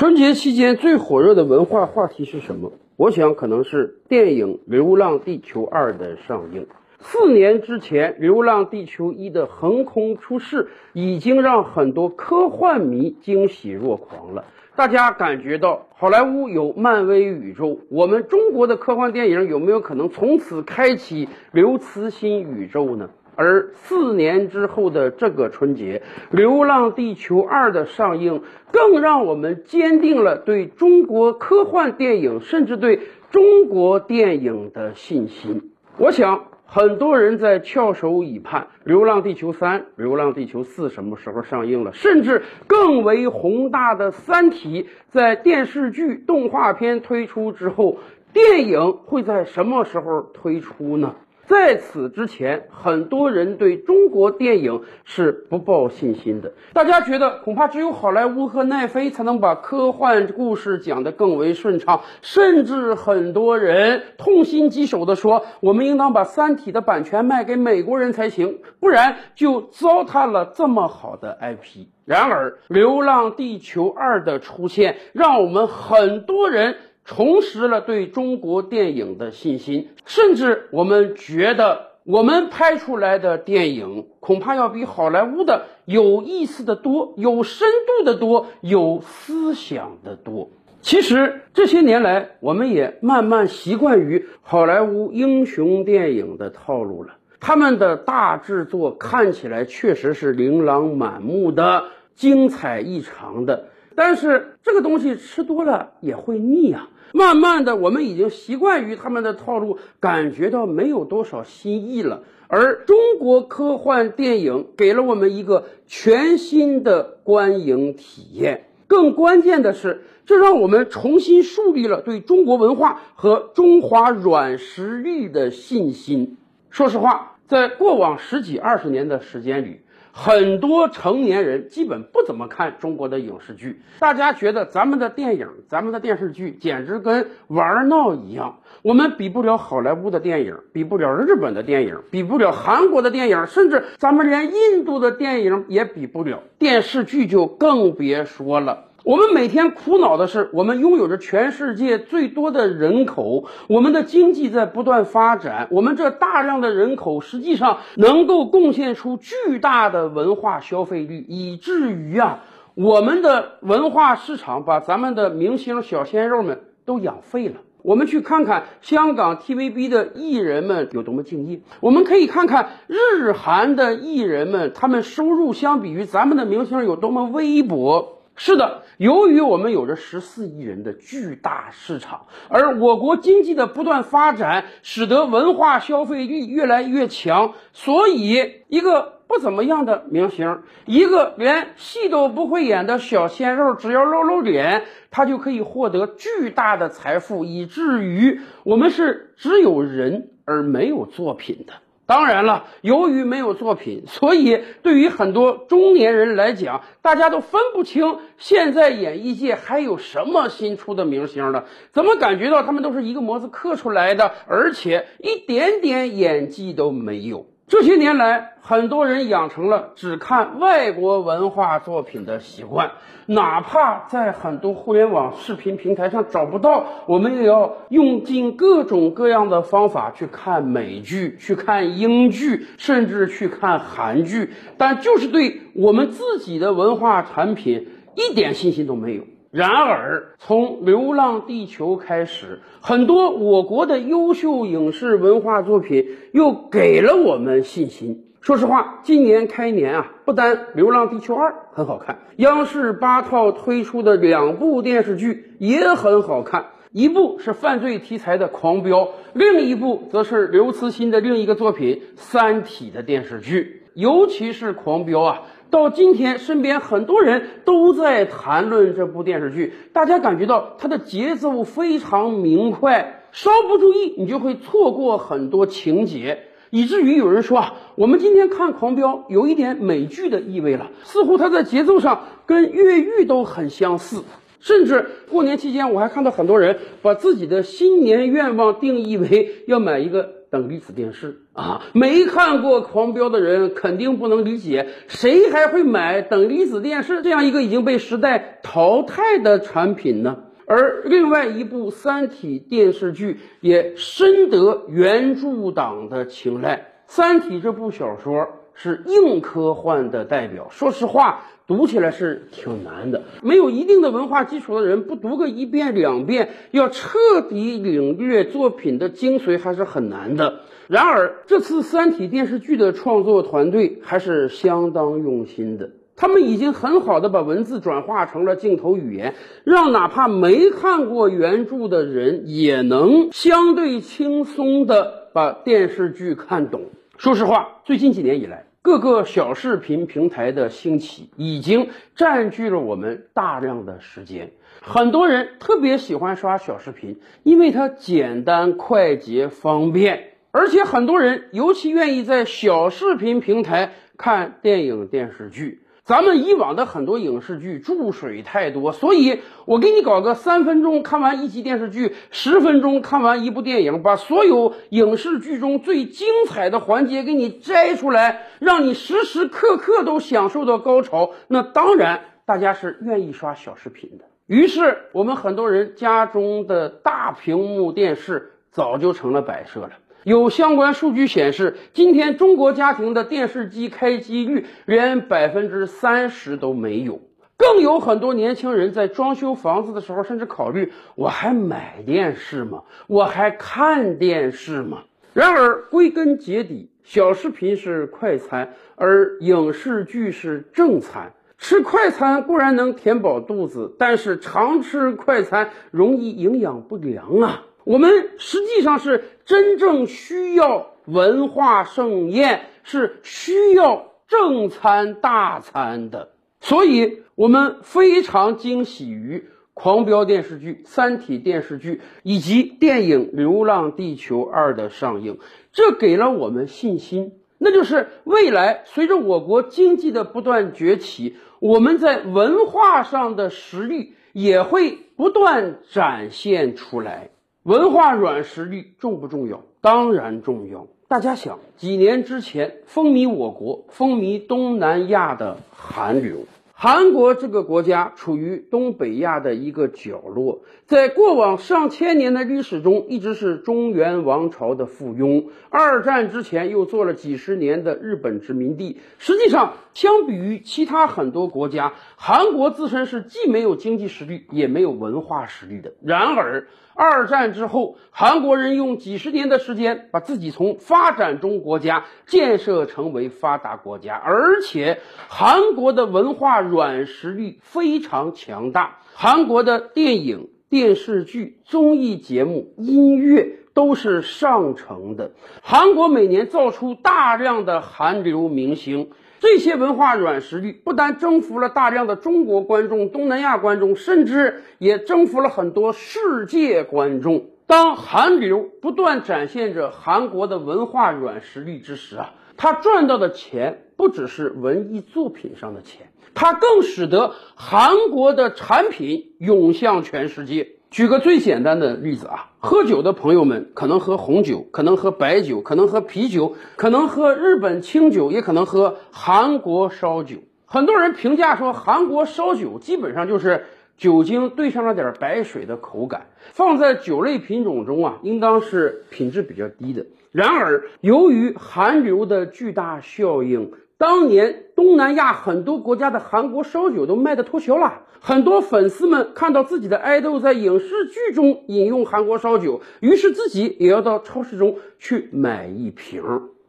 春节期间最火热的文化话题是什么？我想可能是电影《流浪地球二》的上映。四年之前，《流浪地球一》的横空出世，已经让很多科幻迷惊喜若狂了。大家感觉到好莱坞有漫威宇宙，我们中国的科幻电影有没有可能从此开启刘慈欣宇宙呢？而四年之后的这个春节，《流浪地球二》的上映，更让我们坚定了对中国科幻电影，甚至对中国电影的信心。我想，很多人在翘首以盼，《流浪地球三》《流浪地球四》什么时候上映了？甚至更为宏大的《三体》在电视剧、动画片推出之后，电影会在什么时候推出呢？在此之前，很多人对中国电影是不抱信心的。大家觉得，恐怕只有好莱坞和奈飞才能把科幻故事讲得更为顺畅。甚至很多人痛心疾首地说：“我们应当把《三体》的版权卖给美国人才行，不然就糟蹋了这么好的 IP。”然而，《流浪地球二》的出现，让我们很多人。重拾了对中国电影的信心，甚至我们觉得我们拍出来的电影恐怕要比好莱坞的有意思的多，有深度的多，有思想的多。其实这些年来，我们也慢慢习惯于好莱坞英雄电影的套路了。他们的大制作看起来确实是琳琅满目的、精彩异常的。但是这个东西吃多了也会腻啊！慢慢的，我们已经习惯于他们的套路，感觉到没有多少新意了。而中国科幻电影给了我们一个全新的观影体验。更关键的是，这让我们重新树立了对中国文化和中华软实力的信心。说实话，在过往十几二十年的时间里。很多成年人基本不怎么看中国的影视剧，大家觉得咱们的电影、咱们的电视剧简直跟玩闹一样。我们比不了好莱坞的电影，比不了日本的电影，比不了韩国的电影，甚至咱们连印度的电影也比不了。电视剧就更别说了。我们每天苦恼的是，我们拥有着全世界最多的人口，我们的经济在不断发展，我们这大量的人口实际上能够贡献出巨大的文化消费率，以至于啊，我们的文化市场把咱们的明星小鲜肉们都养废了。我们去看看香港 TVB 的艺人们有多么敬业，我们可以看看日韩的艺人们，他们收入相比于咱们的明星有多么微薄。是的，由于我们有着十四亿人的巨大市场，而我国经济的不断发展，使得文化消费力越来越强，所以一个不怎么样的明星，一个连戏都不会演的小鲜肉，只要露露脸，他就可以获得巨大的财富，以至于我们是只有人而没有作品的。当然了，由于没有作品，所以对于很多中年人来讲，大家都分不清现在演艺界还有什么新出的明星了。怎么感觉到他们都是一个模子刻出来的，而且一点点演技都没有？这些年来，很多人养成了只看外国文化作品的习惯，哪怕在很多互联网视频平台上找不到，我们也要用尽各种各样的方法去看美剧、去看英剧，甚至去看韩剧，但就是对我们自己的文化产品一点信心都没有。然而，从《流浪地球》开始，很多我国的优秀影视文化作品又给了我们信心。说实话，今年开年啊，不单《流浪地球二》很好看，央视八套推出的两部电视剧也很好看，一部是犯罪题材的《狂飙》，另一部则是刘慈欣的另一个作品《三体》的电视剧。尤其是《狂飙》啊。到今天，身边很多人都在谈论这部电视剧，大家感觉到它的节奏非常明快，稍不注意你就会错过很多情节，以至于有人说啊，我们今天看《狂飙》有一点美剧的意味了，似乎它在节奏上跟越狱都很相似。甚至过年期间，我还看到很多人把自己的新年愿望定义为要买一个等离子电视啊！没看过《狂飙》的人肯定不能理解，谁还会买等离子电视这样一个已经被时代淘汰的产品呢？而另外一部《三体》电视剧也深得原著党的青睐，《三体》这部小说是硬科幻的代表。说实话。读起来是挺难的，没有一定的文化基础的人，不读个一遍两遍，要彻底领略作品的精髓还是很难的。然而，这次《三体》电视剧的创作团队还是相当用心的，他们已经很好的把文字转化成了镜头语言，让哪怕没看过原著的人也能相对轻松的把电视剧看懂。说实话，最近几年以来。各个小视频平台的兴起，已经占据了我们大量的时间。很多人特别喜欢刷小视频，因为它简单、快捷、方便，而且很多人尤其愿意在小视频平台看电影、电视剧。咱们以往的很多影视剧注水太多，所以我给你搞个三分钟看完一集电视剧，十分钟看完一部电影，把所有影视剧中最精彩的环节给你摘出来，让你时时刻刻都享受到高潮。那当然，大家是愿意刷小视频的。于是，我们很多人家中的大屏幕电视早就成了摆设了。有相关数据显示，今天中国家庭的电视机开机率连百分之三十都没有。更有很多年轻人在装修房子的时候，甚至考虑：我还买电视吗？我还看电视吗？然而，归根结底，小视频是快餐，而影视剧是正餐。吃快餐固然能填饱肚子，但是常吃快餐容易营养不良啊。我们实际上是真正需要文化盛宴，是需要正餐大餐的，所以我们非常惊喜于《狂飙》电视剧、《三体》电视剧以及电影《流浪地球二》的上映，这给了我们信心，那就是未来随着我国经济的不断崛起，我们在文化上的实力也会不断展现出来。文化软实力重不重要？当然重要。大家想，几年之前风靡我国、风靡东南亚的韩流。韩国这个国家处于东北亚的一个角落，在过往上千年的历史中，一直是中原王朝的附庸。二战之前又做了几十年的日本殖民地。实际上，相比于其他很多国家，韩国自身是既没有经济实力，也没有文化实力的。然而，二战之后，韩国人用几十年的时间，把自己从发展中国家建设成为发达国家，而且韩国的文化软实力非常强大。韩国的电影、电视剧、综艺节目、音乐都是上乘的。韩国每年造出大量的韩流明星。这些文化软实力不但征服了大量的中国观众、东南亚观众，甚至也征服了很多世界观众。当韩流不断展现着韩国的文化软实力之时啊，他赚到的钱不只是文艺作品上的钱，他更使得韩国的产品涌向全世界。举个最简单的例子啊，喝酒的朋友们可能喝红酒，可能喝白酒，可能喝啤酒，可能喝日本清酒，也可能喝韩国烧酒。很多人评价说，韩国烧酒基本上就是酒精兑上了点白水的口感，放在酒类品种中啊，应当是品质比较低的。然而，由于韩流的巨大效应。当年东南亚很多国家的韩国烧酒都卖的脱销了，很多粉丝们看到自己的爱豆在影视剧中饮用韩国烧酒，于是自己也要到超市中去买一瓶。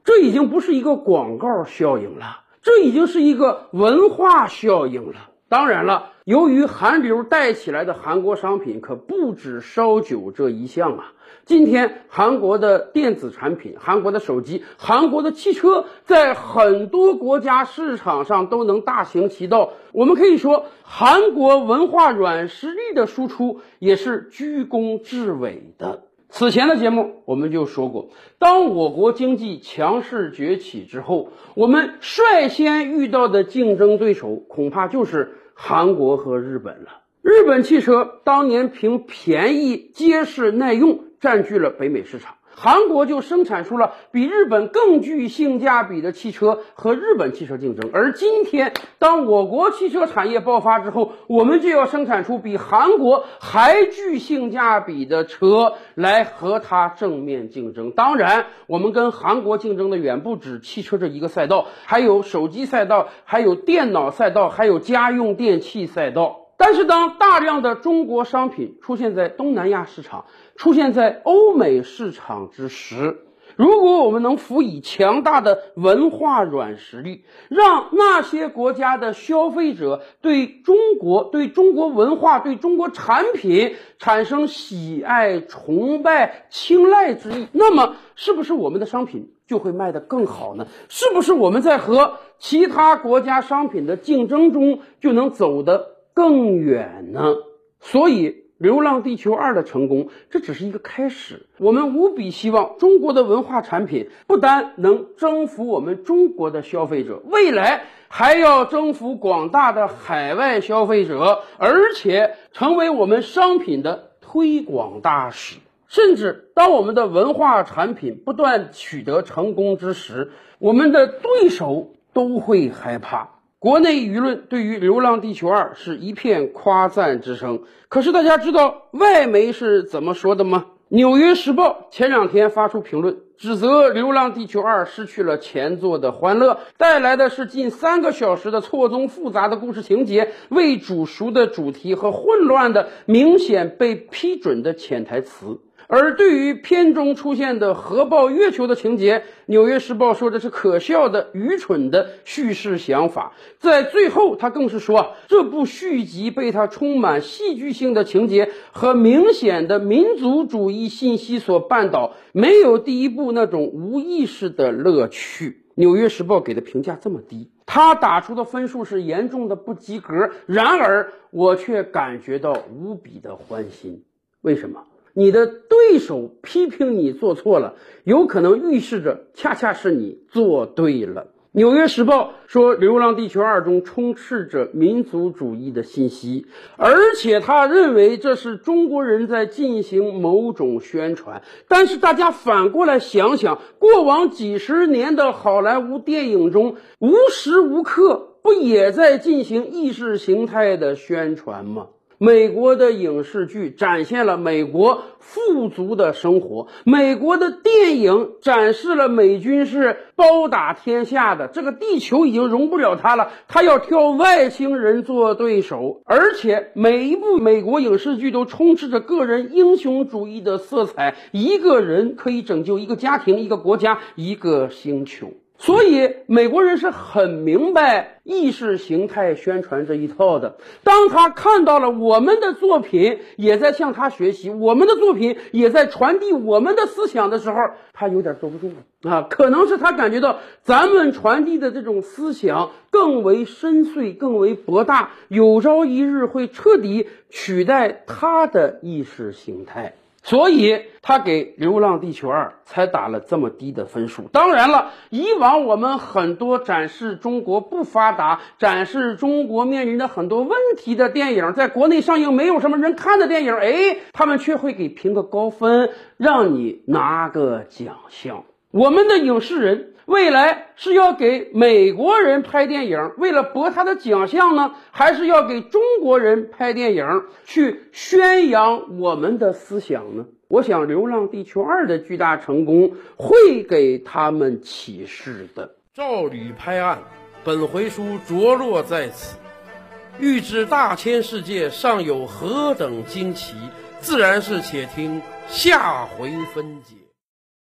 这已经不是一个广告效应了，这已经是一个文化效应了。当然了，由于韩流带起来的韩国商品可不止烧酒这一项啊。今天，韩国的电子产品、韩国的手机、韩国的汽车，在很多国家市场上都能大行其道。我们可以说，韩国文化软实力的输出也是居功至伟的。此前的节目我们就说过，当我国经济强势崛起之后，我们率先遇到的竞争对手恐怕就是韩国和日本了。日本汽车当年凭便宜、结实、耐用占据了北美市场，韩国就生产出了比日本更具性价比的汽车和日本汽车竞争。而今天，当我国汽车产业爆发之后，我们就要生产出比韩国还具性价比的车来和它正面竞争。当然，我们跟韩国竞争的远不止汽车这一个赛道，还有手机赛道，还有电脑赛道，还有家用电器赛道。但是，当大量的中国商品出现在东南亚市场，出现在欧美市场之时，如果我们能辅以强大的文化软实力，让那些国家的消费者对中国、对中国文化、对中国产品产生喜爱、崇拜、青睐之意，那么，是不是我们的商品就会卖得更好呢？是不是我们在和其他国家商品的竞争中就能走得？更远呢，所以《流浪地球二》的成功，这只是一个开始。我们无比希望中国的文化产品不单能征服我们中国的消费者，未来还要征服广大的海外消费者，而且成为我们商品的推广大使。甚至当我们的文化产品不断取得成功之时，我们的对手都会害怕。国内舆论对于《流浪地球二》是一片夸赞之声，可是大家知道外媒是怎么说的吗？《纽约时报》前两天发出评论，指责《流浪地球二》失去了前作的欢乐，带来的是近三个小时的错综复杂的故事情节、未煮熟的主题和混乱的、明显被批准的潜台词。而对于片中出现的核爆月球的情节，《纽约时报》说这是可笑的、愚蠢的叙事想法。在最后，他更是说，这部续集被他充满戏剧性的情节和明显的民族主义信息所绊倒，没有第一部那种无意识的乐趣。《纽约时报》给的评价这么低，他打出的分数是严重的不及格。然而，我却感觉到无比的欢心。为什么？你的对手批评你做错了，有可能预示着恰恰是你做对了。《纽约时报》说，《流浪地球二》中充斥着民族主义的信息，而且他认为这是中国人在进行某种宣传。但是大家反过来想想，过往几十年的好莱坞电影中，无时无刻不也在进行意识形态的宣传吗？美国的影视剧展现了美国富足的生活，美国的电影展示了美军是包打天下的。这个地球已经容不了他了，他要挑外星人做对手。而且每一部美国影视剧都充斥着个人英雄主义的色彩，一个人可以拯救一个家庭、一个国家、一个星球。所以美国人是很明白意识形态宣传这一套的。当他看到了我们的作品也在向他学习，我们的作品也在传递我们的思想的时候，他有点坐不住了啊！可能是他感觉到咱们传递的这种思想更为深邃、更为博大，有朝一日会彻底取代他的意识形态。所以他给《流浪地球二》才打了这么低的分数。当然了，以往我们很多展示中国不发达、展示中国面临的很多问题的电影，在国内上映没有什么人看的电影，哎，他们却会给评个高分，让你拿个奖项。我们的影视人未来是要给美国人拍电影，为了博他的奖项呢，还是要给中国人拍电影去宣扬我们的思想呢？我想，《流浪地球二》的巨大成功会给他们启示的。照吕拍案，本回书着落在此。欲知大千世界尚有何等惊奇，自然是且听下回分解。